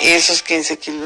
esos 15 kilos.